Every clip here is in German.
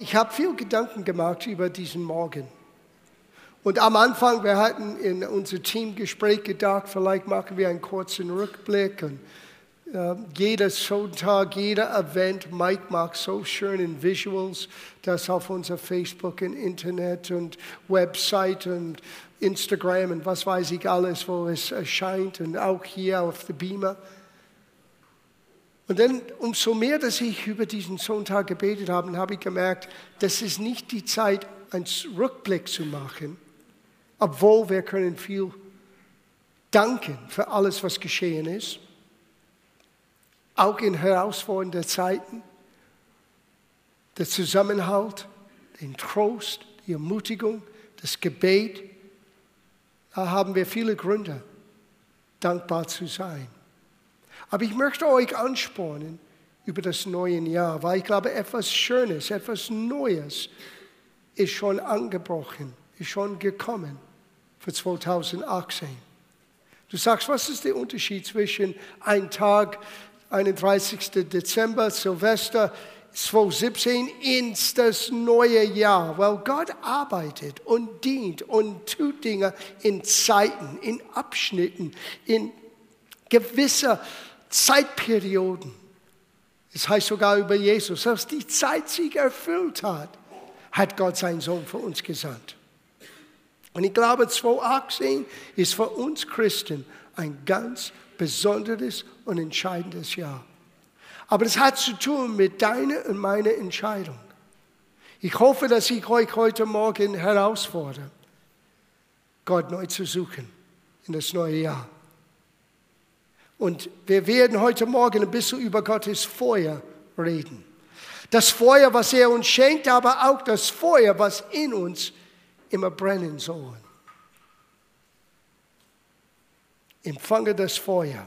Ich habe viel Gedanken gemacht über diesen Morgen. Und am Anfang, wir hatten in unser Teamgespräch gedacht, vielleicht machen wir einen kurzen Rückblick. Und äh, jeder Sonntag, jeder Event, Mike macht so schöne Visuals, das auf unser Facebook und Internet und Website und Instagram und was weiß ich alles, wo es erscheint und auch hier auf der Beamer. Und dann, umso mehr, dass ich über diesen Sonntag gebetet habe, habe ich gemerkt, das ist nicht die Zeit, einen Rückblick zu machen, obwohl wir können viel danken für alles, was geschehen ist, auch in herausfordernden Zeiten, der Zusammenhalt, den Trost, die Ermutigung, das Gebet. Da haben wir viele Gründe, dankbar zu sein. Aber ich möchte euch anspornen über das neue Jahr, weil ich glaube, etwas Schönes, etwas Neues ist schon angebrochen, ist schon gekommen für 2018. Du sagst, was ist der Unterschied zwischen einem Tag, 31. Dezember, Silvester, 2017 ins das neue Jahr. Weil Gott arbeitet und dient und tut Dinge in Zeiten, in Abschnitten, in gewisser Zeitperioden. Es heißt sogar über Jesus, dass die Zeit sich erfüllt hat, hat Gott seinen Sohn für uns gesandt. Und ich glaube, 2018 ist für uns Christen ein ganz besonderes und entscheidendes Jahr. Aber es hat zu tun mit deiner und meiner Entscheidung. Ich hoffe, dass ich euch heute Morgen herausfordere, Gott neu zu suchen in das neue Jahr. Und wir werden heute Morgen ein bisschen über Gottes Feuer reden. Das Feuer, was er uns schenkt, aber auch das Feuer, was in uns immer brennen soll. Empfange das Feuer.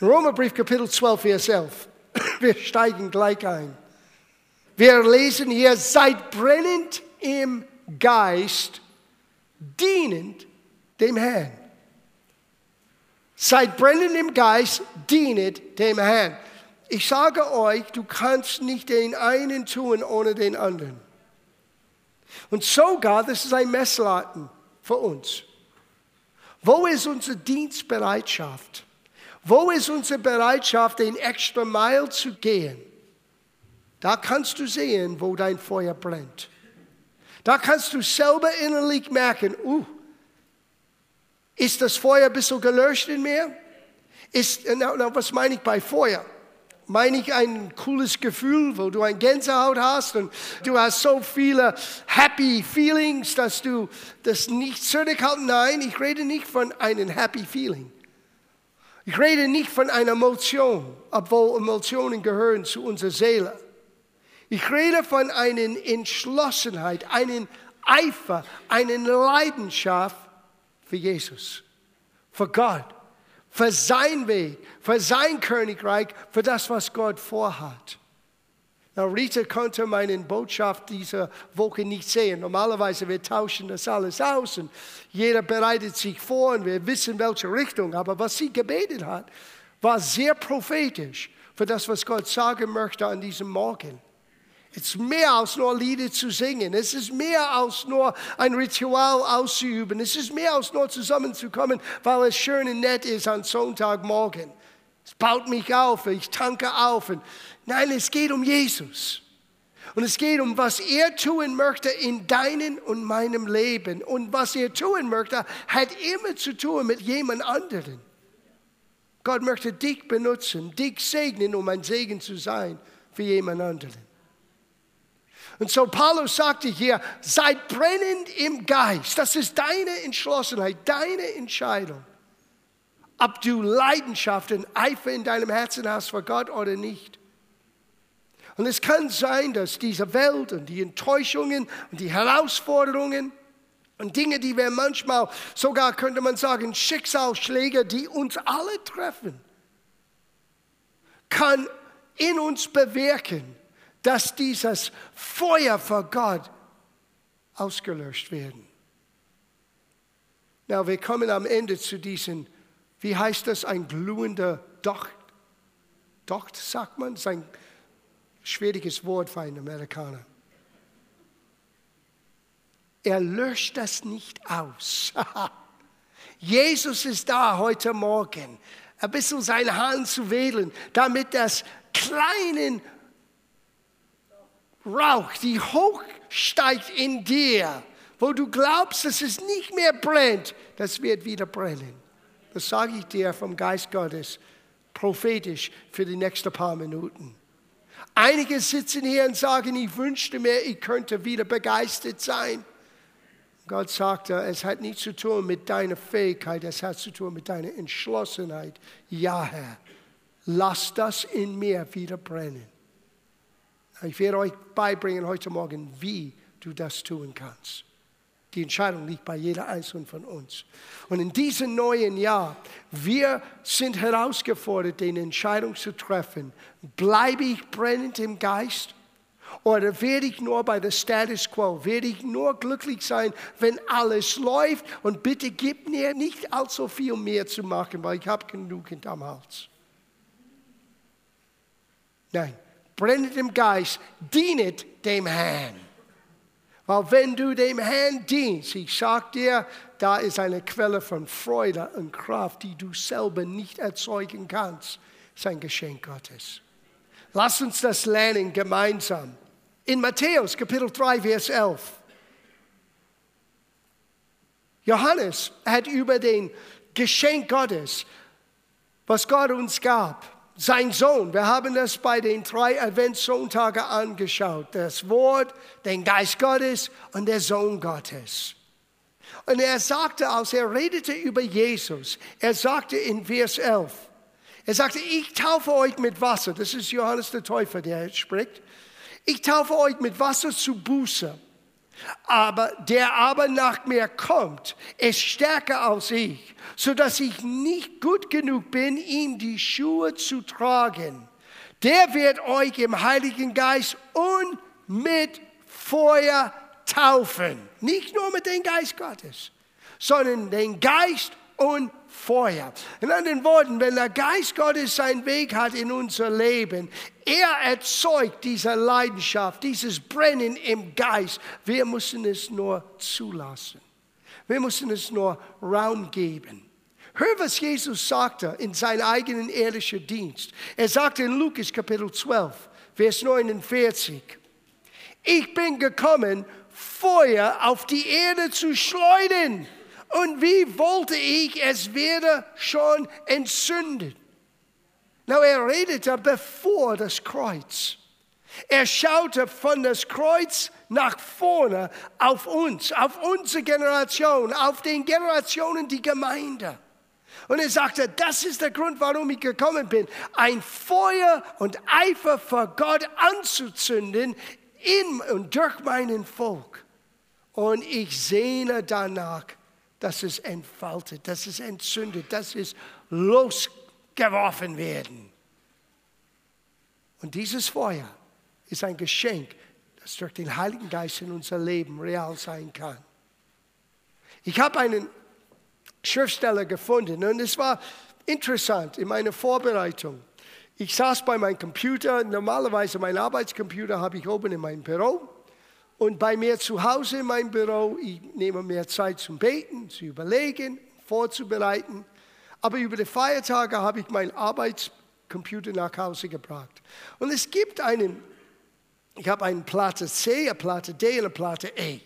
In Römerbrief Kapitel 12, Vers 11. Wir steigen gleich ein. Wir lesen hier, seid brennend im Geist, dienend dem Herrn. Seid brennend im Geist, dienet dem Herrn. Ich sage euch, du kannst nicht den einen tun ohne den anderen. Und sogar, das ist ein Messladen für uns. Wo ist unsere Dienstbereitschaft? Wo ist unsere Bereitschaft, den extra Mile zu gehen? Da kannst du sehen, wo dein Feuer brennt. Da kannst du selber innerlich merken, uh, ist das Feuer ein bisschen gelöscht in mir? Ist, na, na, was meine ich bei Feuer? Meine ich ein cooles Gefühl, wo du ein Gänsehaut hast und du hast so viele Happy Feelings, dass du das nicht zurückhalten. Nein, ich rede nicht von einem Happy Feeling. Ich rede nicht von einer Emotion, obwohl Emotionen gehören zu unserer Seele. Ich rede von einer Entschlossenheit, einem Eifer, einer Leidenschaft für Jesus, für Gott, für sein Weg, für sein Königreich, für das, was Gott vorhat. Na, Rita konnte meine Botschaft dieser Woche nicht sehen. Normalerweise wir tauschen das alles aus und jeder bereitet sich vor und wir wissen, welche Richtung. Aber was sie gebetet hat, war sehr prophetisch für das, was Gott sagen möchte an diesem Morgen. Es ist mehr als nur Lieder zu singen. Es ist mehr als nur ein Ritual auszuüben. Es ist mehr als nur zusammenzukommen, weil es schön und nett ist an Sonntagmorgen. Es baut mich auf, ich tanke auf. Nein, es geht um Jesus. Und es geht um, was er tun möchte in deinem und meinem Leben. Und was er tun möchte, hat immer zu tun mit jemand anderen. Gott möchte dich benutzen, dich segnen, um ein Segen zu sein für jemand anderen. Und so Paulus sagte hier, seid brennend im Geist. Das ist deine Entschlossenheit, deine Entscheidung. Ob du Leidenschaft und Eifer in deinem Herzen hast für Gott oder nicht. Und es kann sein, dass diese Welt und die Enttäuschungen und die Herausforderungen und Dinge, die wir manchmal, sogar könnte man sagen, Schicksalsschläge, die uns alle treffen, kann in uns bewirken, dass dieses Feuer vor Gott ausgelöscht werden. Na, wir kommen am Ende zu diesem, wie heißt das, ein glühender Docht. Docht, sagt man, das ist ein schwieriges Wort für einen Amerikaner. Er löscht das nicht aus. Jesus ist da heute Morgen, ein bisschen seine Hand zu wählen, damit das kleine Rauch, die hochsteigt in dir, wo du glaubst, dass es nicht mehr brennt, das wird wieder brennen. Das sage ich dir vom Geist Gottes, prophetisch für die nächsten paar Minuten. Einige sitzen hier und sagen, ich wünschte mir, ich könnte wieder begeistert sein. Gott sagte, es hat nichts zu tun mit deiner Fähigkeit, es hat zu tun mit deiner Entschlossenheit. Ja, Herr, lass das in mir wieder brennen. Ich werde euch beibringen heute Morgen, wie du das tun kannst. Die Entscheidung liegt bei jeder Einzelnen von uns. Und in diesem neuen Jahr, wir sind herausgefordert, die Entscheidung zu treffen. Bleibe ich brennend im Geist? Oder werde ich nur bei der Status quo? Werde ich nur glücklich sein, wenn alles läuft? Und bitte gib mir nicht allzu viel mehr zu machen, weil ich habe genügend am Hals. Nein, brennend im Geist, dienet dem Herrn. Weil wenn du dem Herrn dienst, ich sage dir, da ist eine Quelle von Freude und Kraft, die du selber nicht erzeugen kannst. Das ist ein Geschenk Gottes. Lass uns das lernen gemeinsam. In Matthäus Kapitel 3, Vers 11. Johannes hat über den Geschenk Gottes, was Gott uns gab, sein Sohn. Wir haben das bei den drei Adventssonntagen angeschaut. Das Wort, den Geist Gottes und der Sohn Gottes. Und er sagte, als er redete über Jesus, er sagte in Vers 11, er sagte, ich taufe euch mit Wasser. Das ist Johannes der Täufer, der spricht. Ich taufe euch mit Wasser zu Buße. Aber der aber nach mir kommt, ist stärker als ich, so dass ich nicht gut genug bin, ihm die Schuhe zu tragen. Der wird euch im Heiligen Geist und mit Feuer taufen. Nicht nur mit dem Geist Gottes, sondern den Geist und Feuer. In anderen Worten, wenn der Geist Gottes seinen Weg hat in unser Leben, er erzeugt diese Leidenschaft, dieses Brennen im Geist. Wir müssen es nur zulassen. Wir müssen es nur Raum geben. Hör, was Jesus sagte in seinem eigenen ehrlichen Dienst. Er sagte in Lukas Kapitel 12, Vers 49, ich bin gekommen, Feuer auf die Erde zu schleudern. Und wie wollte ich, es werde schon entzündet. Na, er redete bevor das Kreuz. Er schaute von das Kreuz nach vorne auf uns, auf unsere Generation, auf den Generationen die Gemeinde. Und er sagte, das ist der Grund, warum ich gekommen bin, ein Feuer und Eifer vor Gott anzuzünden in und durch meinen Volk. Und ich sehne danach, dass es entfaltet, dass es entzündet, dass es losgeworfen werden. Und dieses Feuer ist ein Geschenk, das durch den Heiligen Geist in unser Leben real sein kann. Ich habe einen Schriftsteller gefunden und es war interessant in meiner Vorbereitung. Ich saß bei meinem Computer, normalerweise mein Arbeitscomputer habe ich oben in meinem Büro. Und bei mir zu Hause in meinem Büro, ich nehme mehr Zeit zum Beten, zu überlegen, vorzubereiten. Aber über die Feiertage habe ich meinen Arbeitscomputer nach Hause gebracht. Und es gibt einen, ich habe eine Platte C, eine Platte D und eine Platte E.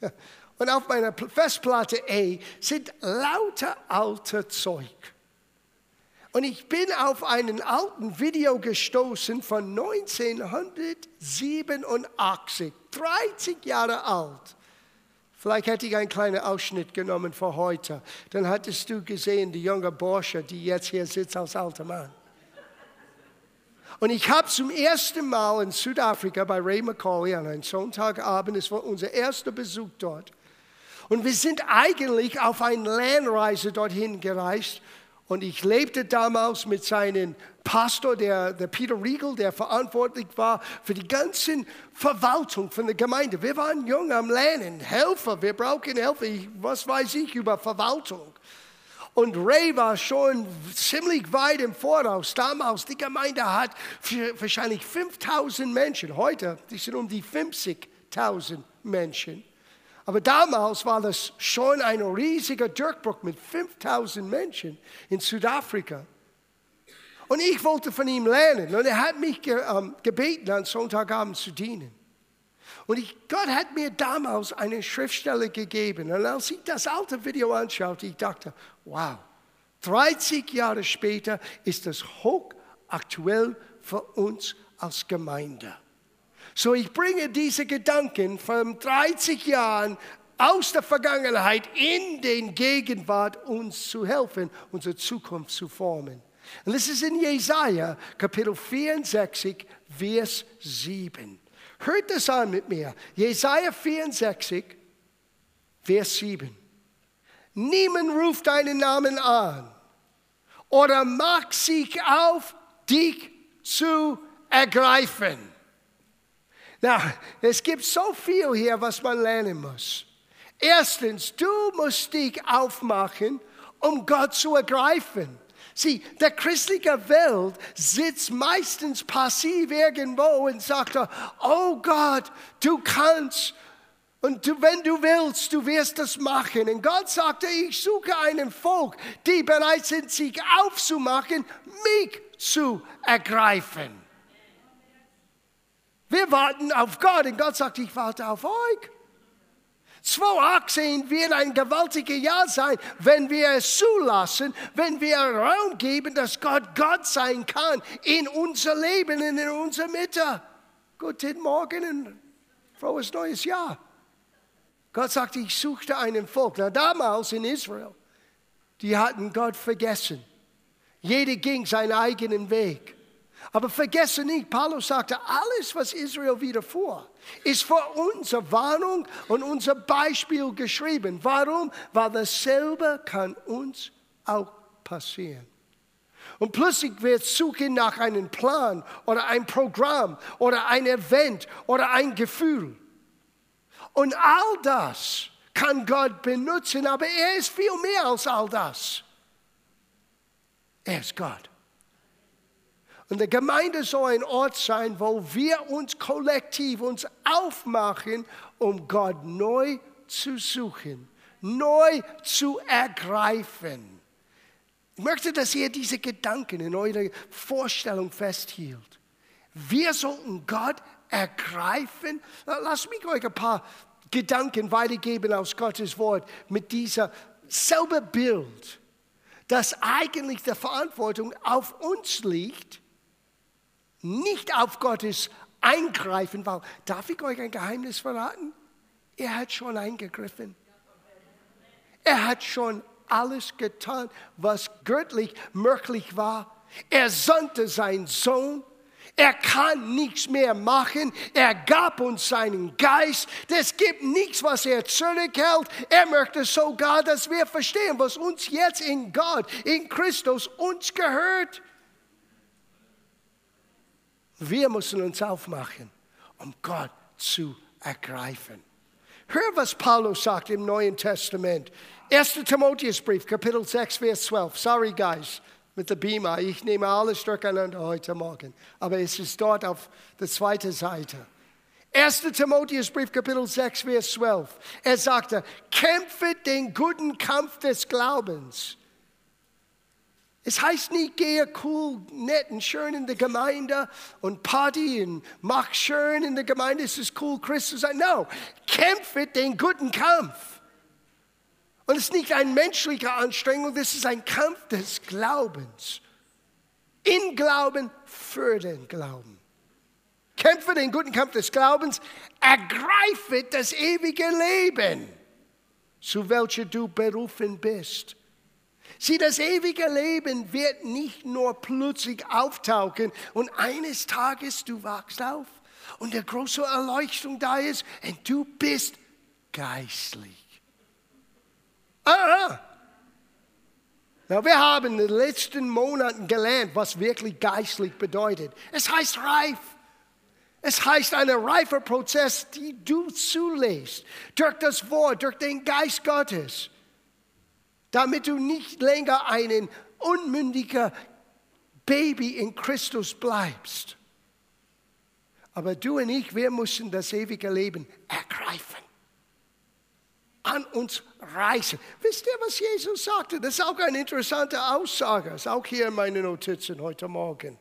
Und auf meiner Festplatte E sind lauter alte Zeug. Und ich bin auf einen alten Video gestoßen von 1987, 30 Jahre alt. Vielleicht hätte ich einen kleinen Ausschnitt genommen für heute. Dann hättest du gesehen, die junge Bursche, die jetzt hier sitzt als alter Mann. Und ich habe zum ersten Mal in Südafrika bei Ray McCauley an einem Sonntagabend, es war unser erster Besuch dort. Und wir sind eigentlich auf eine Lernreise dorthin gereist und ich lebte damals mit seinem Pastor, der, der Peter Riegel, der verantwortlich war für die ganze Verwaltung von der Gemeinde. Wir waren jung am Lernen, Helfer, wir brauchen Helfer, was weiß ich über Verwaltung. Und Ray war schon ziemlich weit im Voraus. Damals, die Gemeinde hat wahrscheinlich 5000 Menschen. Heute, die sind um die 50.000 Menschen. Aber damals war das schon ein riesiger Durchbruch mit 5000 Menschen in Südafrika. Und ich wollte von ihm lernen. Und er hat mich ähm, gebeten, an Sonntagabend zu dienen. Und ich, Gott hat mir damals eine Schriftstelle gegeben. Und als ich das alte Video anschaute, ich dachte, wow, 30 Jahre später ist das hochaktuell für uns als Gemeinde. So, ich bringe diese Gedanken von 30 Jahren aus der Vergangenheit in den Gegenwart, uns zu helfen, unsere Zukunft zu formen. Und das ist in Jesaja, Kapitel 64, Vers 7. Hört das an mit mir. Jesaja 64, Vers 7. Niemand ruft deinen Namen an oder macht sich auf, dich zu ergreifen. Na, es gibt so viel hier, was man lernen muss. Erstens, du musst dich aufmachen, um Gott zu ergreifen. Sieh, der christliche Welt sitzt meistens passiv irgendwo und sagt, oh Gott, du kannst und du, wenn du willst, du wirst das machen. Und Gott sagte, ich suche einen Volk, die bereit sind, sich aufzumachen, mich zu ergreifen. Wir warten auf Gott und Gott sagt, ich warte auf euch. 2018 wird ein gewaltiges Jahr sein, wenn wir es zulassen, wenn wir Raum geben, dass Gott Gott sein kann in unser Leben und in unserer Mitte. Guten Morgen und frohes neues Jahr. Gott sagte, ich suchte einen Volk. Na, damals in Israel, die hatten Gott vergessen. Jeder ging seinen eigenen Weg. Aber vergesse nicht, Paulus sagte, alles, was Israel widerfuhr, ist für unsere Warnung und unser Beispiel geschrieben. Warum? Weil dasselbe kann uns auch passieren. Und plötzlich wird suchen nach einem Plan oder einem Programm oder ein Event oder ein Gefühl. Und all das kann Gott benutzen, aber er ist viel mehr als all das. Er ist Gott. Und die Gemeinde soll ein Ort sein, wo wir uns kollektiv uns aufmachen, um Gott neu zu suchen, neu zu ergreifen. Ich möchte, dass ihr diese Gedanken in eurer Vorstellung festhielt. Wir sollten Gott ergreifen. Lasst mich euch ein paar Gedanken weitergeben aus Gottes Wort mit dieser selben Bild, dass eigentlich die Verantwortung auf uns liegt, nicht auf Gottes Eingreifen, weil, darf ich euch ein Geheimnis verraten? Er hat schon eingegriffen. Er hat schon alles getan, was göttlich möglich war. Er sandte seinen Sohn. Er kann nichts mehr machen. Er gab uns seinen Geist. Es gibt nichts, was er zurückhält. Er möchte sogar, dass wir verstehen, was uns jetzt in Gott, in Christus uns gehört. Wir müssen uns aufmachen, um Gott zu ergreifen. Hör, was Paulus sagt im Neuen Testament. 1. Timotheusbrief, Kapitel 6, Vers 12. Sorry, guys, mit der Beamer. Ich nehme alles durcheinander heute Morgen. Aber es ist dort auf der zweiten Seite. 1. Timotheusbrief, Kapitel 6, Vers 12. Er sagte, kämpfe den guten Kampf des Glaubens. Es heißt nicht, gehe cool, nett und schön in der Gemeinde und Party und mach schön in der Gemeinde, es ist cool, Christ zu sein. No, kämpfe den guten Kampf. Und es ist nicht eine menschliche Anstrengung, das ist ein Kampf des Glaubens. In Glauben für den Glauben. Kämpfe den guten Kampf des Glaubens, ergreife das ewige Leben, zu welcher du berufen bist. Sieh, das ewige Leben wird nicht nur plötzlich auftauchen und eines Tages du wachst auf und der große Erleuchtung da ist und du bist geistlich. Ah, ah. Na, wir haben in den letzten Monaten gelernt, was wirklich geistlich bedeutet. Es heißt reif. Es heißt ein reifer Prozess, die du zulässt, durch das Wort, durch den Geist Gottes damit du nicht länger ein unmündiger Baby in Christus bleibst. Aber du und ich, wir müssen das ewige Leben ergreifen. kann uns reißen. Wisst ihr, was Jesus sagte? Das ist auch eine interessante Aussage. Das ist auch hier in meinen Notizen heute Morgen.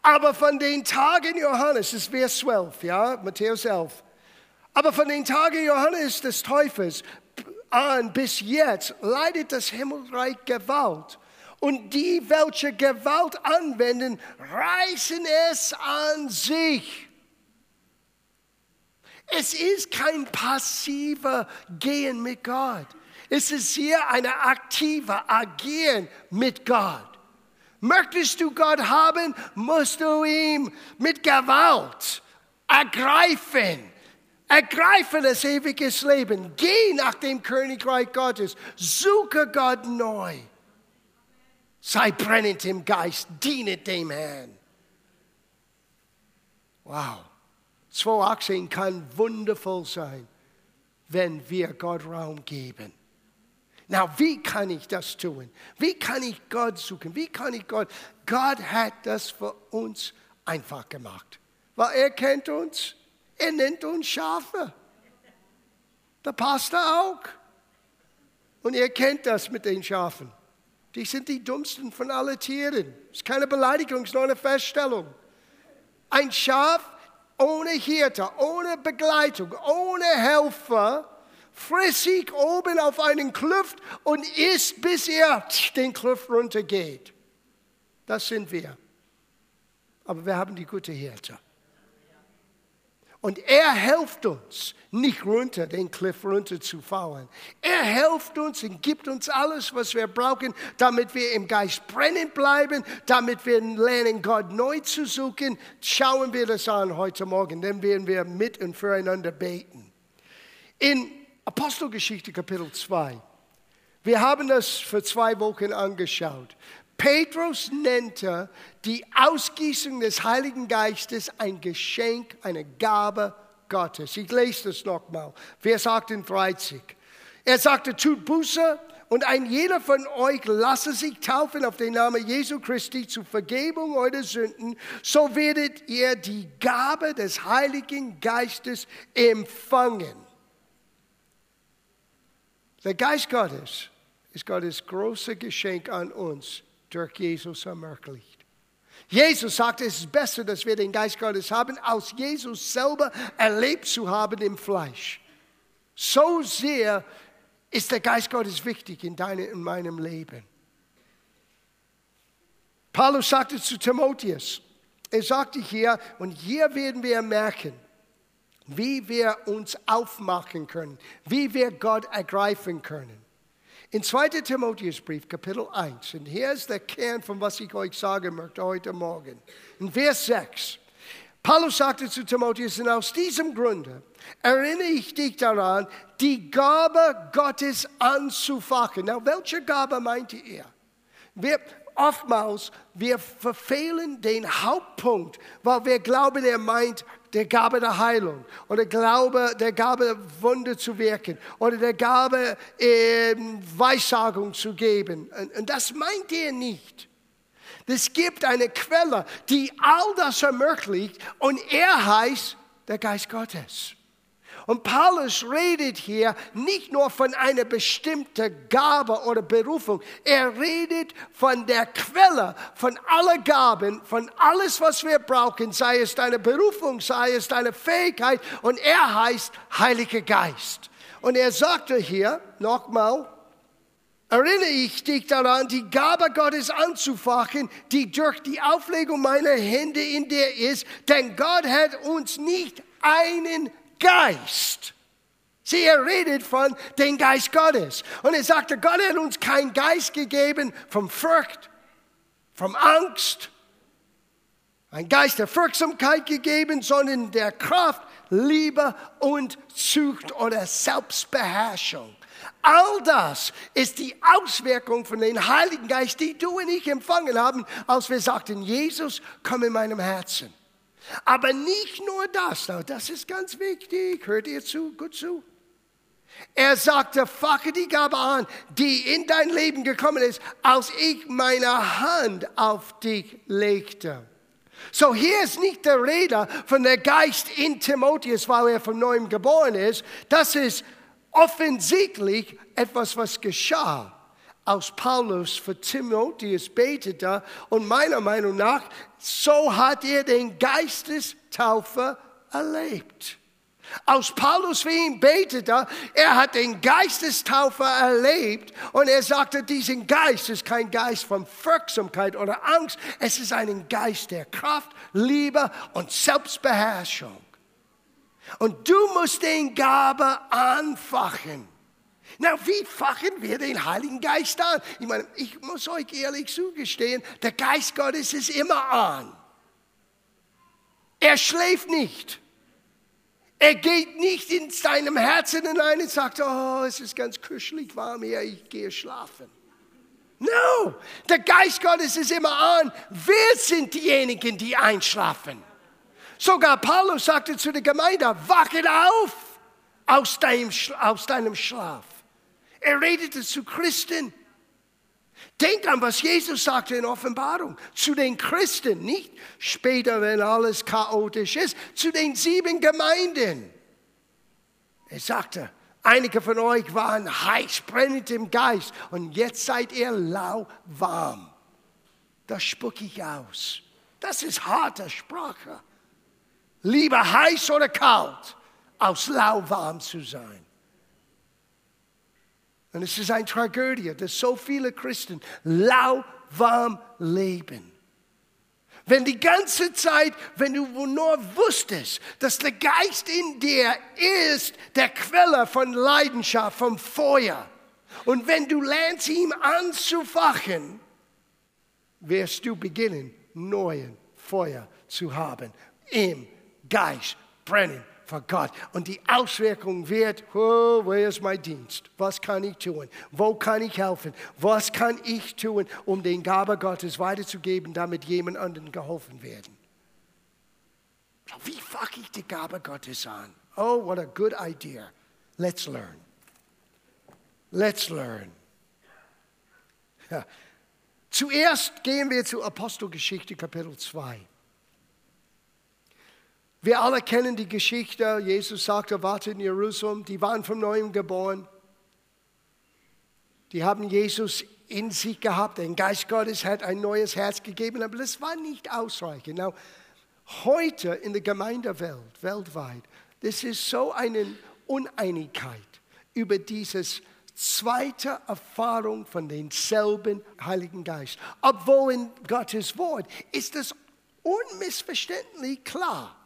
Aber von den Tagen Johannes, das ist Vers 12, ja, Matthäus 11. Aber von den Tagen Johannes des Täufers an bis jetzt leidet das Himmelreich Gewalt. Und die, welche Gewalt anwenden, reißen es an sich. Es ist kein passiver Gehen mit Gott. Es ist hier ein aktiver Agieren mit Gott. Möchtest du Gott haben, musst du ihn mit Gewalt ergreifen. Ergreife das ewige Leben. Geh nach dem Königreich Gottes. Suche Gott neu. Sei brennend im Geist. Diene dem Herrn. Wow. 2,18 kann wundervoll sein, wenn wir Gott Raum geben. Na, wie kann ich das tun? Wie kann ich Gott suchen? Wie kann ich Gott? Gott hat das für uns einfach gemacht. Weil er kennt uns. Er nennt uns Schafe. Der Pastor auch. Und er kennt das mit den Schafen. Die sind die dummsten von allen Tieren. Es ist keine Beleidigung, es ist nur eine Feststellung. Ein Schaf ohne Hirte, ohne Begleitung, ohne Helfer, frissig oben auf einen Kluft und isst, bis er den Kluft runtergeht. Das sind wir. Aber wir haben die gute Hirte. Und er hilft uns, nicht runter, den Cliff runter zu fallen. Er hilft uns und gibt uns alles, was wir brauchen, damit wir im Geist brennen bleiben, damit wir lernen, Gott neu zu suchen. Schauen wir das an heute Morgen, dann werden wir mit und füreinander beten. In Apostelgeschichte Kapitel 2, wir haben das für zwei Wochen angeschaut. Petrus nannte die Ausgießung des Heiligen Geistes ein Geschenk, eine Gabe Gottes. Ich lese das nochmal. Vers 38. Er sagte, tut Buße und ein jeder von euch lasse sich taufen auf den Namen Jesu Christi zur Vergebung eurer Sünden, so werdet ihr die Gabe des Heiligen Geistes empfangen. Der Geist Gottes ist Gottes großes Geschenk an uns durch Jesus ermöglicht. Jesus sagte, es ist besser, dass wir den Geist Gottes haben, als Jesus selber erlebt zu haben im Fleisch. So sehr ist der Geist Gottes wichtig in deinem und meinem Leben. Paulus sagte zu Timotheus, er sagte hier, und hier werden wir merken, wie wir uns aufmachen können, wie wir Gott ergreifen können. In 2. Timotheusbrief, Kapitel 1, und hier ist der Kern von was ich euch sagen möchte heute Morgen. In Vers 6, Paulus sagte zu Timotheus, und aus diesem Grunde erinnere ich dich daran, die Gabe Gottes anzufachen. Na, welche Gabe meinte er? Wir, oftmals, wir verfehlen den Hauptpunkt, weil wir glauben, er meint der Gabe der Heilung oder Glaube, der Gabe Wunder zu wirken oder der Gabe ähm, Weissagung zu geben. Und, und das meint er nicht. Es gibt eine Quelle, die all das ermöglicht und er heißt der Geist Gottes. Und Paulus redet hier nicht nur von einer bestimmten Gabe oder Berufung, er redet von der Quelle, von aller Gaben, von alles, was wir brauchen, sei es deine Berufung, sei es deine Fähigkeit. Und er heißt Heiliger Geist. Und er sagte hier nochmal, erinnere ich dich daran, die Gabe Gottes anzufachen, die durch die Auflegung meiner Hände in dir ist, denn Gott hat uns nicht einen Geist. Sie redet von dem Geist Gottes. Und er sagte, Gott hat uns keinen Geist gegeben vom Furcht, vom Angst, ein Geist der Furchtsamkeit gegeben, sondern der Kraft, Liebe und Zucht oder Selbstbeherrschung. All das ist die Auswirkung von dem Heiligen Geist, die du und ich empfangen haben, als wir sagten, Jesus, komm in meinem Herzen. Aber nicht nur das, das ist ganz wichtig, hört ihr zu, gut zu. Er sagte, fache die Gabe an, die in dein Leben gekommen ist, als ich meine Hand auf dich legte. So hier ist nicht der Rede von der Geist in Timotheus, weil er von neuem geboren ist. Das ist offensichtlich etwas, was geschah aus Paulus für Timotheus betete und meiner Meinung nach, so hat er den Geistestaufe erlebt. Aus Paulus für ihn betete, er hat den Geistestaufe erlebt und er sagte, diesen Geist ist kein Geist von Wirksamkeit oder Angst, es ist ein Geist der Kraft, Liebe und Selbstbeherrschung. Und du musst den Gabe anfachen. Na, wie fachen wir den Heiligen Geist an? Ich meine, ich muss euch ehrlich zugestehen, der Geist Gottes ist immer an. Er schläft nicht. Er geht nicht in seinem Herzen hinein und sagt, oh, es ist ganz kuschelig warm hier, ich gehe schlafen. No, der Geist Gottes ist immer an. Wir sind diejenigen, die einschlafen. Sogar Paulus sagte zu der Gemeinde, wachet auf aus deinem Schlaf. Er redete zu Christen. Denk an, was Jesus sagte in Offenbarung. Zu den Christen, nicht später, wenn alles chaotisch ist, zu den sieben Gemeinden. Er sagte, einige von euch waren heiß, brennend im Geist und jetzt seid ihr lauwarm. Das spucke ich aus. Das ist harte Sprache. Lieber heiß oder kalt, aus lauwarm zu sein. Und es ist eine Tragödie, dass so viele Christen lauwarm leben. Wenn die ganze Zeit, wenn du nur wusstest, dass der Geist in dir ist der Quelle von Leidenschaft, vom Feuer. Und wenn du lernst, ihm anzufachen, wirst du beginnen, neuen Feuer zu haben. Im Geist brennen vor Gott. Und die Auswirkung wird, oh, wo ist mein Dienst? Was kann ich tun? Wo kann ich helfen? Was kann ich tun, um den Gabe Gottes weiterzugeben, damit jemand anderen geholfen werden? Wie fange ich die Gabe Gottes an? Oh, what a good idea. Let's learn. Let's learn. Ja. Zuerst gehen wir zur Apostelgeschichte Kapitel 2. Wir alle kennen die Geschichte. Jesus sagte, warte in Jerusalem. Die waren von neuem geboren. Die haben Jesus in sich gehabt. Der Geist Gottes hat ein neues Herz gegeben, aber das war nicht ausreichend. Now, heute in der Gemeindewelt, weltweit, das ist so eine Uneinigkeit über dieses zweite Erfahrung von denselben Heiligen Geist. Obwohl in Gottes Wort ist es unmissverständlich klar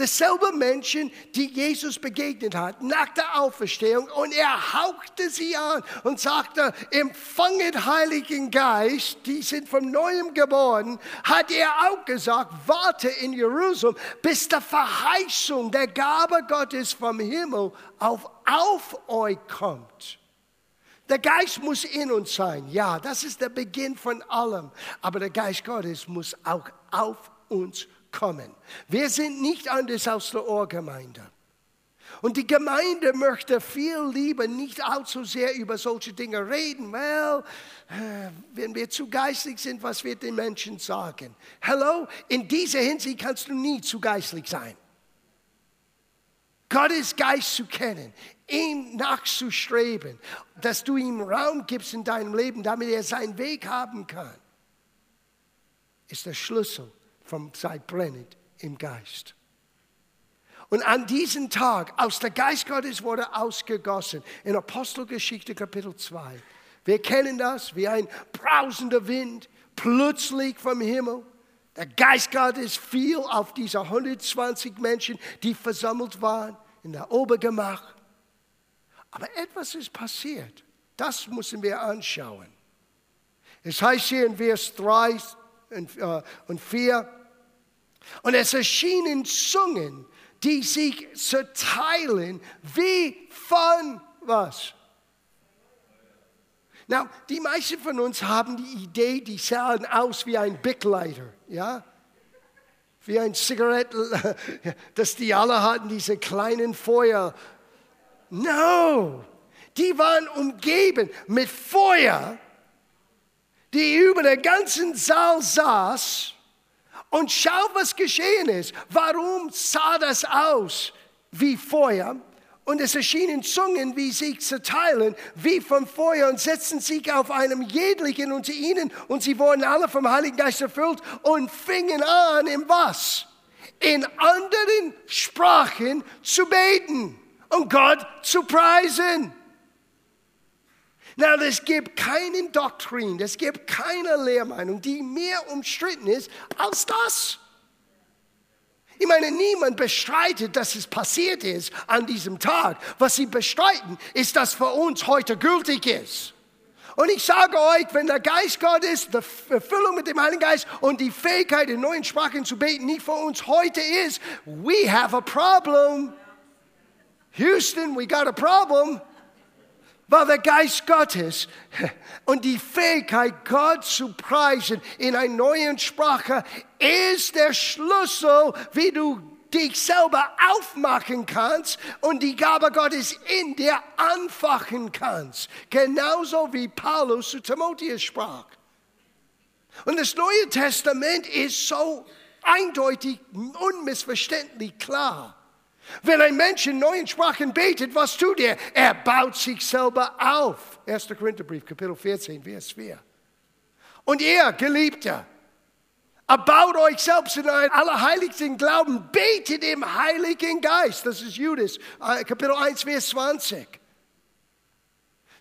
Dasselbe Menschen, die Jesus begegnet hat nach der Auferstehung und er hauchte sie an und sagte, empfanget Heiligen Geist, die sind vom Neuem geboren, hat er auch gesagt, warte in Jerusalem, bis der Verheißung der Gabe Gottes vom Himmel auf, auf euch kommt. Der Geist muss in uns sein, ja, das ist der Beginn von allem, aber der Geist Gottes muss auch auf uns kommen kommen. Wir sind nicht anders als die Ohrgemeinde. Und die Gemeinde möchte viel lieber nicht allzu sehr über solche Dinge reden, weil äh, wenn wir zu geistlich sind, was wird den Menschen sagen? Hallo, in dieser Hinsicht kannst du nie zu geistlich sein. Gottes Geist zu kennen, ihm nachzustreben, dass du ihm Raum gibst in deinem Leben, damit er seinen Weg haben kann, ist der Schlüssel vom Zeit brennend im Geist. Und an diesem Tag, aus der Geist Gottes wurde ausgegossen, in Apostelgeschichte Kapitel 2. Wir kennen das wie ein brausender Wind, plötzlich vom Himmel. Der Geist Gottes fiel auf diese 120 Menschen, die versammelt waren in der Obergemach. Aber etwas ist passiert. Das müssen wir anschauen. Es heißt hier in Vers 3 und 4, äh, und es erschienen Zungen, die sich zerteilen wie von was? Now, die meisten von uns haben die Idee, die sahen aus wie ein Bickleiter, ja? Wie ein Zigarette, dass die alle hatten, diese kleinen Feuer. No, die waren umgeben mit Feuer, die über den ganzen Saal saß und schau, was geschehen ist. Warum sah das aus wie Feuer? Und es erschienen Zungen, wie sich zerteilen, wie vom Feuer und setzten sich auf einem jedlichen unter ihnen und sie wurden alle vom Heiligen Geist erfüllt und fingen an, im was? In anderen Sprachen zu beten und Gott zu preisen. Na, es gibt keine Doktrin, es gibt keine Lehrmeinung, die mehr umstritten ist als das. Ich meine, niemand bestreitet, dass es passiert ist an diesem Tag. Was sie bestreiten, ist, dass für uns heute gültig ist. Und ich sage euch, wenn der Geist Gottes, die Erfüllung mit dem Heiligen Geist und die Fähigkeit, in neuen Sprachen zu beten, nicht für uns heute ist, we have a problem. Houston, we got a problem weil der Geist Gottes und die Fähigkeit, Gott zu preisen in einer neuen Sprache, ist der Schlüssel, wie du dich selber aufmachen kannst und die Gabe Gottes in dir anfachen kannst. Genauso wie Paulus zu Timotheus sprach. Und das Neue Testament ist so eindeutig, unmissverständlich klar. Wenn ein Mensch in neuen Sprachen betet, was tut er? Er baut sich selber auf. 1. Korintherbrief, Kapitel 14, Vers 4. Und ihr, Geliebter, erbaut euch selbst in euren allerheiligsten Glauben, betet im Heiligen Geist. Das ist Judas, äh, Kapitel 1, Vers 20.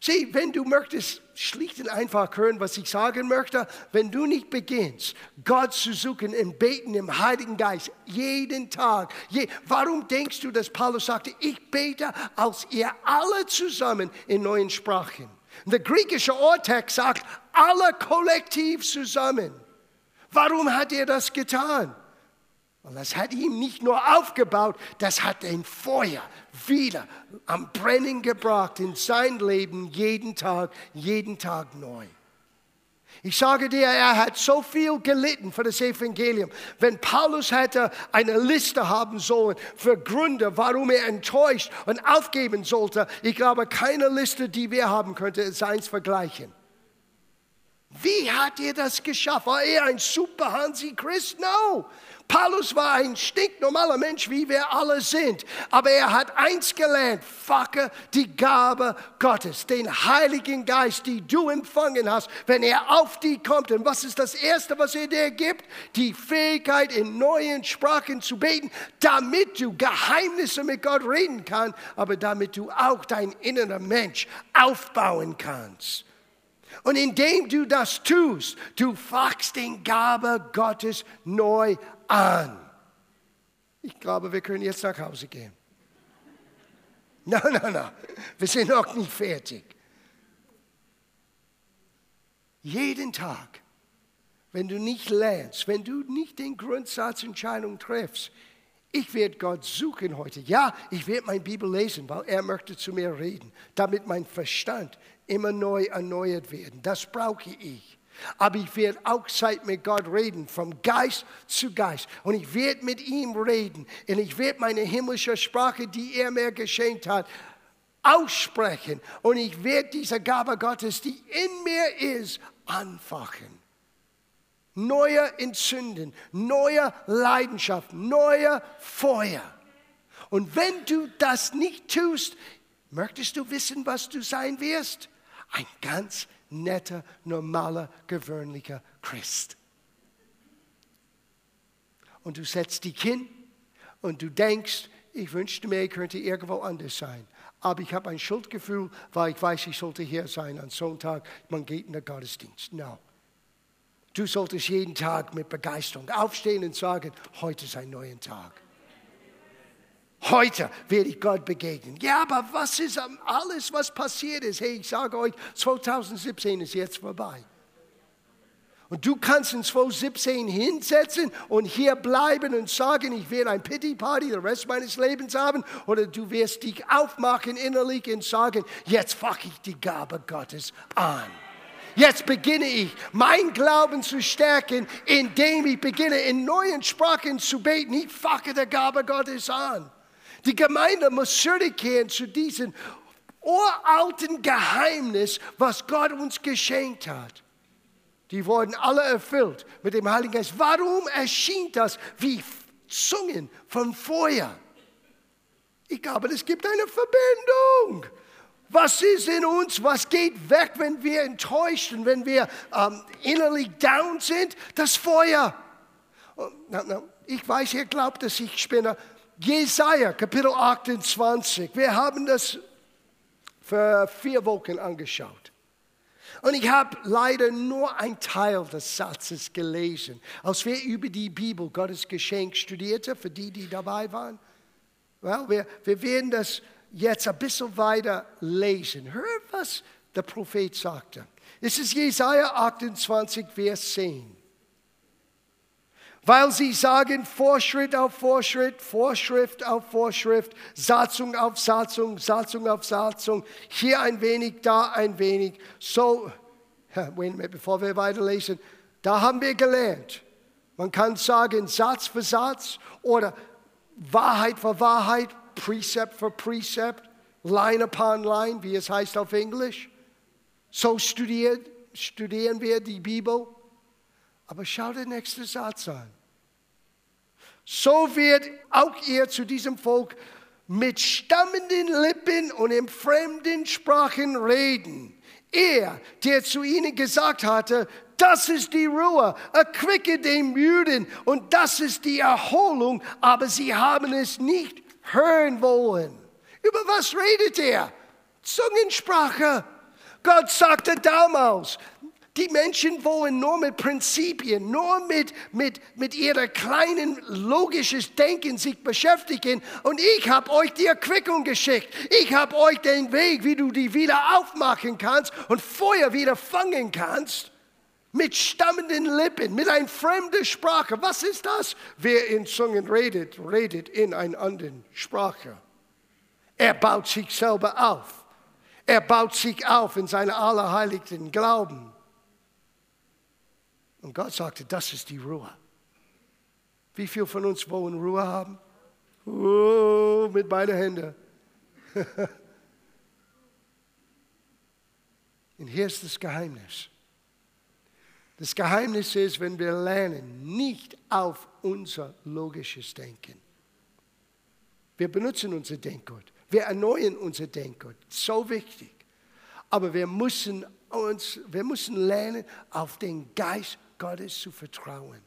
Sieh, wenn du möchtest schlicht und einfach hören, was ich sagen möchte, wenn du nicht beginnst, Gott zu suchen im Beten im Heiligen Geist, jeden Tag. Je, warum denkst du, dass Paulus sagte, ich bete als ihr alle zusammen in neuen Sprachen? Der griechische Urtext sagt, alle kollektiv zusammen. Warum hat er das getan? Und das hat ihm nicht nur aufgebaut, das hat ein Feuer wieder am Brennen gebracht in sein Leben jeden Tag, jeden Tag neu. Ich sage dir, er hat so viel gelitten für das Evangelium. Wenn Paulus hätte eine Liste haben sollen für Gründe, warum er enttäuscht und aufgeben sollte, ich glaube, keine Liste, die wir haben könnte, seins vergleichen. Wie hat er das geschafft? War er ein super Hansi Christ? No. Paulus war ein stinknormaler Mensch, wie wir alle sind. Aber er hat eins gelernt, facke die Gabe Gottes, den Heiligen Geist, die du empfangen hast, wenn er auf dich kommt. Und was ist das Erste, was er dir gibt? Die Fähigkeit, in neuen Sprachen zu beten, damit du Geheimnisse mit Gott reden kannst, aber damit du auch dein innerer Mensch aufbauen kannst. Und indem du das tust, du fachst den Gabe Gottes neu an. Ich glaube, wir können jetzt nach Hause gehen. Nein, nein, nein, wir sind noch nicht fertig. Jeden Tag, wenn du nicht lernst, wenn du nicht den Grundsatzentscheidung triffst, ich werde Gott suchen heute. Ja, ich werde meine Bibel lesen, weil er möchte zu mir reden, damit mein Verstand immer neu erneuert werden. Das brauche ich. Aber ich werde auch Zeit mit Gott reden, vom Geist zu Geist. Und ich werde mit ihm reden. Und ich werde meine himmlische Sprache, die er mir geschenkt hat, aussprechen. Und ich werde diese Gabe Gottes, die in mir ist, anfachen. Neue Entzünden, neue Leidenschaft, neue Feuer. Und wenn du das nicht tust, möchtest du wissen, was du sein wirst? Ein ganz netter, normaler, gewöhnlicher Christ. Und du setzt dich hin und du denkst, ich wünschte mir, ich könnte irgendwo anders sein. Aber ich habe ein Schuldgefühl, weil ich weiß, ich sollte hier sein am Sonntag. Man geht in den Gottesdienst. No. Du solltest jeden Tag mit Begeisterung aufstehen und sagen, heute ist ein neuer Tag. Heute werde ich Gott begegnen. Ja, aber was ist alles, was passiert ist? Hey, ich sage euch, 2017 ist jetzt vorbei. Und du kannst in 2017 hinsetzen und hier bleiben und sagen, ich werde ein Pity Party den Rest meines Lebens haben. Oder du wirst dich aufmachen innerlich und sagen, jetzt fache ich die Gabe Gottes an. Jetzt beginne ich, mein Glauben zu stärken, indem ich beginne, in neuen Sprachen zu beten. Ich fache die Gabe Gottes an. Die Gemeinde muss zurückkehren zu diesem uralten Geheimnis, was Gott uns geschenkt hat. Die wurden alle erfüllt mit dem Heiligen Geist. Warum erschien das wie Zungen von Feuer? Ich glaube, es gibt eine Verbindung. Was ist in uns? Was geht weg, wenn wir enttäuscht und wenn wir ähm, innerlich down sind? Das Feuer. Oh, na, na, ich weiß, ihr glaubt, dass ich spinne. Jesaja, Kapitel 28. Wir haben das für vier Wochen angeschaut. Und ich habe leider nur einen Teil des Satzes gelesen. Als wir über die Bibel, Gottes Geschenk, studierte, für die, die dabei waren, well, wir, wir werden das jetzt ein bisschen weiter lesen. Hört, was der Prophet sagte. Es ist Jesaja 28, Vers 10. Weil sie sagen Vorschritt auf Vorschritt, Vorschrift auf Vorschrift, Satzung auf Satzung, Satzung auf Satzung, hier ein wenig, da ein wenig. So, bevor wir weiterlesen, da haben wir gelernt. Man kann sagen Satz für Satz oder Wahrheit für Wahrheit, Precept für Precept, Line upon Line, wie es heißt auf Englisch. So studiert, studieren wir die Bibel. Aber schau den nächsten Satz an. So wird auch ihr zu diesem Volk mit stammenden Lippen und in fremden Sprachen reden. Er, der zu ihnen gesagt hatte, das ist die Ruhe, erquicke den Müden und das ist die Erholung, aber sie haben es nicht hören wollen. Über was redet er? Zungensprache. Gott sagte damals, die Menschen wollen nur mit Prinzipien, nur mit, mit, mit ihrer kleinen logisches Denken sich beschäftigen. Und ich habe euch die Erquickung geschickt. Ich habe euch den Weg, wie du die wieder aufmachen kannst und Feuer wieder fangen kannst. Mit stammenden Lippen, mit einer fremden Sprache. Was ist das? Wer in Zungen redet, redet in einer anderen Sprache. Er baut sich selber auf. Er baut sich auf in seinem allerheiligsten Glauben. Und Gott sagte, das ist die Ruhe. Wie viele von uns wollen Ruhe haben? Oh, mit beiden Händen. Und hier ist das Geheimnis. Das Geheimnis ist, wenn wir lernen, nicht auf unser logisches Denken. Wir benutzen unser Denkgut. Wir erneuern unser Denkgut. So wichtig. Aber wir müssen, uns, wir müssen lernen, auf den Geist Gottes zu vertrauen.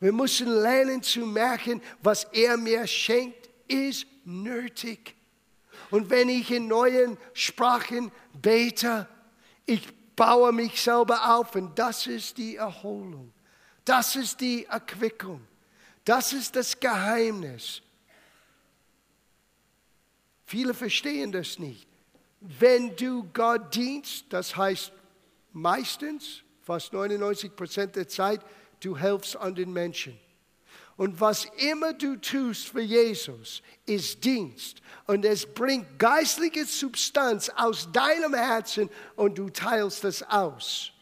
Wir müssen lernen zu merken, was er mir schenkt, ist nötig. Und wenn ich in neuen Sprachen bete, ich baue mich selber auf und das ist die Erholung. Das ist die Erquickung. Das ist das Geheimnis. Viele verstehen das nicht. Wenn du Gott dienst, das heißt meistens, fast 99 Prozent der Zeit, du helfst anderen Menschen. Und was immer du tust für Jesus, ist Dienst. Und es bringt geistliche Substanz aus deinem Herzen und du teilst es aus.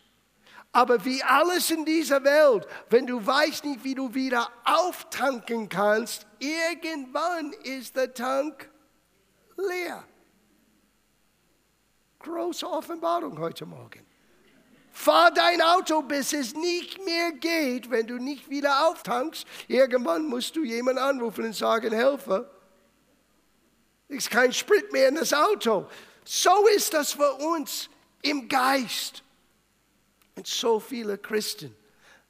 Aber wie alles in dieser Welt, wenn du weißt nicht, wie du wieder auftanken kannst, irgendwann ist der Tank leer. Große Offenbarung heute Morgen. Fahr dein Auto, bis es nicht mehr geht, wenn du nicht wieder auftankst. Irgendwann musst du jemanden anrufen und sagen, Helfer, ist kein Sprit mehr in das Auto. So ist das für uns im Geist. Und so viele Christen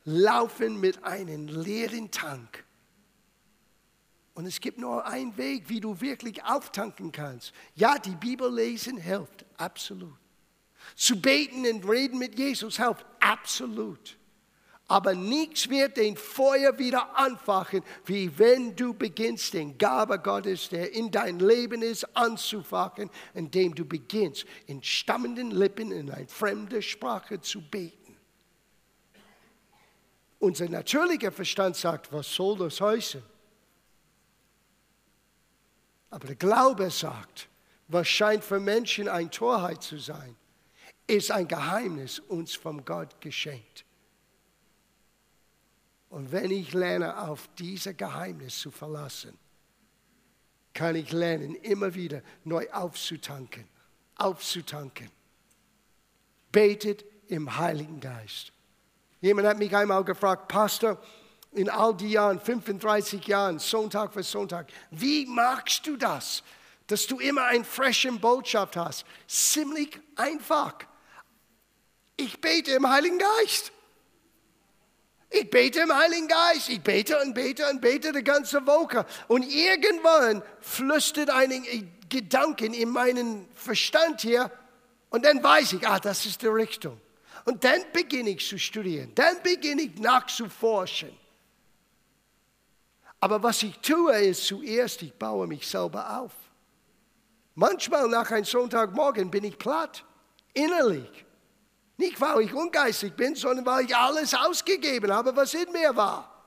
laufen mit einem leeren Tank. Und es gibt nur einen Weg, wie du wirklich auftanken kannst. Ja, die Bibel lesen hilft, absolut. Zu beten und reden mit Jesus hilft absolut. Aber nichts wird den Feuer wieder anfachen, wie wenn du beginnst, den Gabe Gottes, der in dein Leben ist, anzufachen, indem du beginnst, in stammenden Lippen in eine fremde Sprache zu beten. Unser natürlicher Verstand sagt, was soll das heißen? Aber der Glaube sagt, was scheint für Menschen eine Torheit zu sein, ist ein Geheimnis uns vom Gott geschenkt. Und wenn ich lerne, auf dieses Geheimnis zu verlassen, kann ich lernen, immer wieder neu aufzutanken, aufzutanken. Betet im Heiligen Geist. Jemand hat mich einmal gefragt, Pastor, in all die Jahren, 35 Jahren, Sonntag für Sonntag. Wie magst du das, dass du immer eine frische Botschaft hast? Ziemlich einfach. Ich bete im Heiligen Geist. Ich bete im Heiligen Geist. Ich bete und bete und bete die ganze Woche. Und irgendwann flüstert ein Gedanke in meinen Verstand hier. Und dann weiß ich, ah, das ist die Richtung. Und dann beginne ich zu studieren. Dann beginne ich nachzuforschen. Aber was ich tue, ist zuerst, ich baue mich selber auf. Manchmal nach einem Sonntagmorgen bin ich platt, innerlich. Nicht, weil ich ungeistig bin, sondern weil ich alles ausgegeben habe, was in mir war.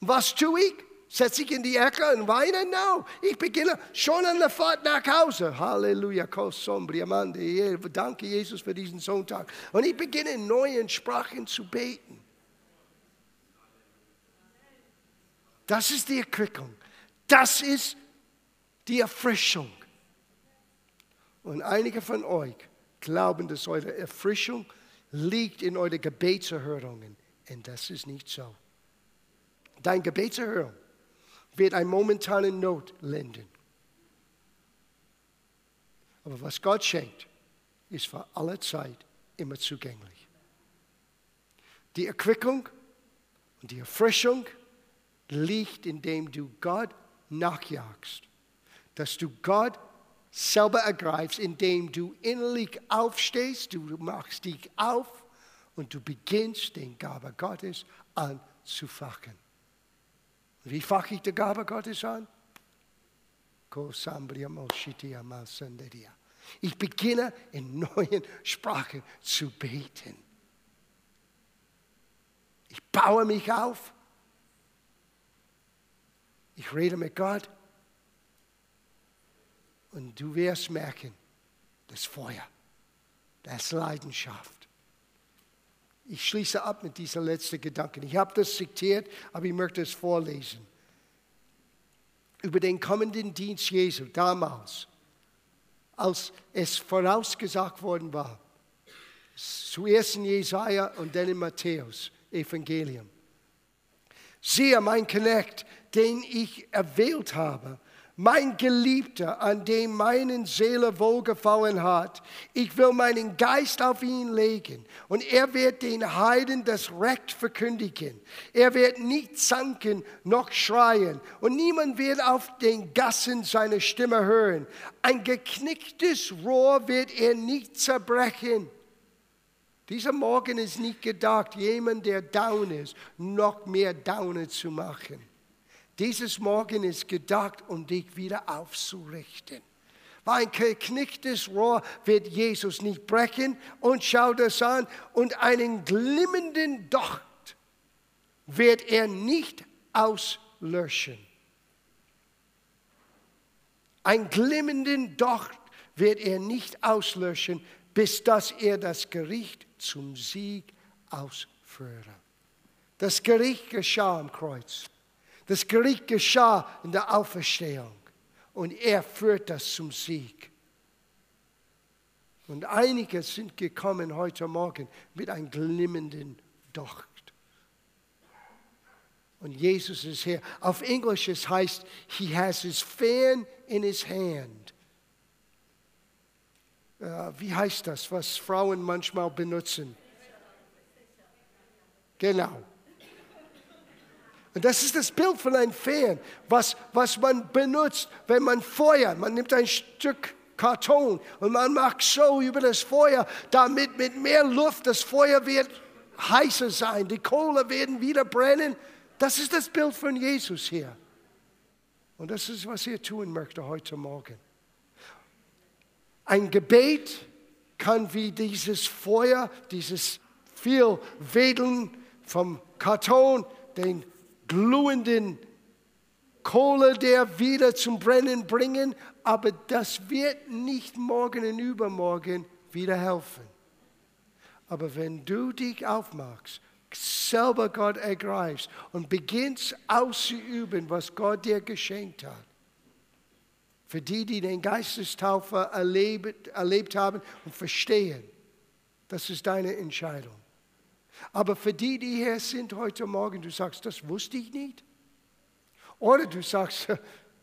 Und was tue ich? Setze ich in die Ecke und weine? No. Ich beginne schon an der Fahrt nach Hause. Halleluja, danke Jesus für diesen Sonntag. Und ich beginne in neuen Sprachen zu beten. Das ist die Erquickung. Das ist die Erfrischung. Und einige von euch glauben, dass eure Erfrischung liegt in euren Gebetserhörungen. Und das ist nicht so. Dein Gebetserhörung wird eine momentane Not lindern. Aber was Gott schenkt, ist für alle Zeit immer zugänglich. Die Erquickung und die Erfrischung liegt, indem du Gott nachjagst, dass du Gott selber ergreifst, indem du innerlich aufstehst, du machst dich auf und du beginnst den Gabe Gottes anzufachen. Wie fache ich die Gabe Gottes an? Ich beginne in neuen Sprachen zu beten. Ich baue mich auf. Ich rede mit Gott. Und du wirst merken, das Feuer, das Leidenschaft. Ich schließe ab mit dieser letzten Gedanken. Ich habe das zitiert, aber ich möchte es vorlesen. Über den kommenden Dienst Jesu damals, als es vorausgesagt worden war. Zuerst in Jesaja und dann in Matthäus Evangelium. Siehe, mein Knecht, den ich erwählt habe, mein Geliebter, an dem meine Seele wohlgefallen hat. Ich will meinen Geist auf ihn legen und er wird den Heiden das Recht verkündigen. Er wird nicht zanken noch schreien und niemand wird auf den Gassen seine Stimme hören. Ein geknicktes Rohr wird er nicht zerbrechen. Dieser Morgen ist nicht gedacht, jemand, der down ist, noch mehr Downer zu machen. Dieses Morgen ist gedacht, um dich wieder aufzurichten. Weil ein geknicktes Rohr wird Jesus nicht brechen und schau das an und einen glimmenden Docht wird er nicht auslöschen. Ein glimmenden Docht wird er nicht auslöschen, bis dass er das Gericht zum Sieg ausführe. Das Gericht geschah am Kreuz. Das Gericht geschah in der Auferstehung und er führt das zum Sieg. Und einige sind gekommen heute Morgen mit einem glimmenden Docht. Und Jesus ist hier. Auf Englisch es heißt, he has his fan in his hand. Uh, wie heißt das, was Frauen manchmal benutzen? Genau. Und das ist das Bild von einem Fan, was, was man benutzt, wenn man feuert. Man nimmt ein Stück Karton und man macht so über das Feuer, damit mit mehr Luft das Feuer wird heißer sein. Die Kohle werden wieder brennen. Das ist das Bild von Jesus hier. Und das ist, was er tun möchte heute Morgen. Ein Gebet kann wie dieses Feuer, dieses viel Wedeln vom Karton, den glühenden Kohle, der wieder zum Brennen bringen, aber das wird nicht morgen und übermorgen wieder helfen. Aber wenn du dich aufmachst, selber Gott ergreifst und beginnst auszuüben, was Gott dir geschenkt hat, für die, die den Geistestaufer erlebt, erlebt haben und verstehen, das ist deine Entscheidung. Aber für die, die hier sind heute Morgen, du sagst, das wusste ich nicht. Oder du sagst,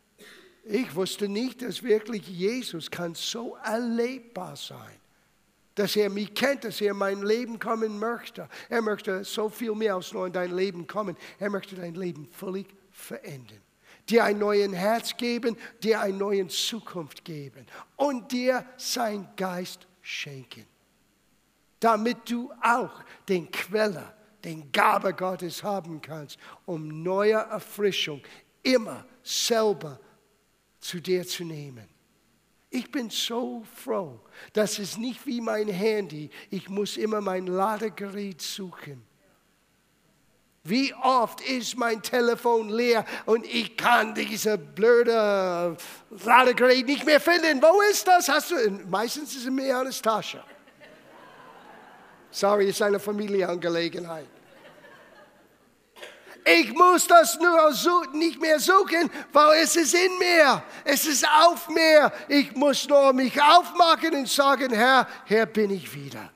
ich wusste nicht, dass wirklich Jesus kann so erlebbar sein. Dass er mich kennt, dass er in mein Leben kommen möchte. Er möchte so viel mehr als nur in dein Leben kommen. Er möchte dein Leben völlig verändern. Dir ein neues Herz geben, dir eine neue Zukunft geben und dir sein Geist schenken. Damit du auch den Quelle, den Gabe Gottes haben kannst, um neue Erfrischung immer selber zu dir zu nehmen. Ich bin so froh, dass es nicht wie mein Handy, ich muss immer mein Ladegerät suchen. Wie oft ist mein Telefon leer und ich kann diese blöde Ladegerät nicht mehr finden. Wo ist das? Hast du? Meistens ist es in Mianas Tasche. Sorry, ist eine Familienangelegenheit. Ich muss das nur nicht mehr suchen, weil es ist in mir. Es ist auf mir. Ich muss nur mich aufmachen und sagen, Herr, hier bin ich wieder.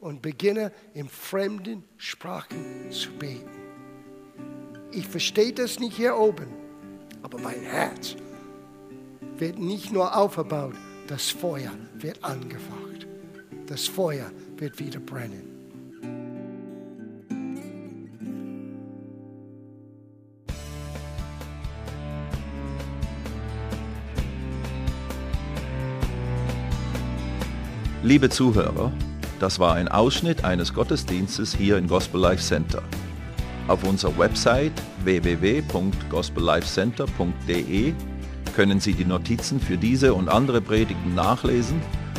Und beginne in fremden Sprachen zu beten. Ich verstehe das nicht hier oben, aber mein Herz wird nicht nur aufgebaut, das Feuer wird angefacht. Das Feuer wird wieder brennen. Liebe Zuhörer, das war ein Ausschnitt eines Gottesdienstes hier im Gospel Life Center. Auf unserer Website www.gospellifecenter.de können Sie die Notizen für diese und andere Predigten nachlesen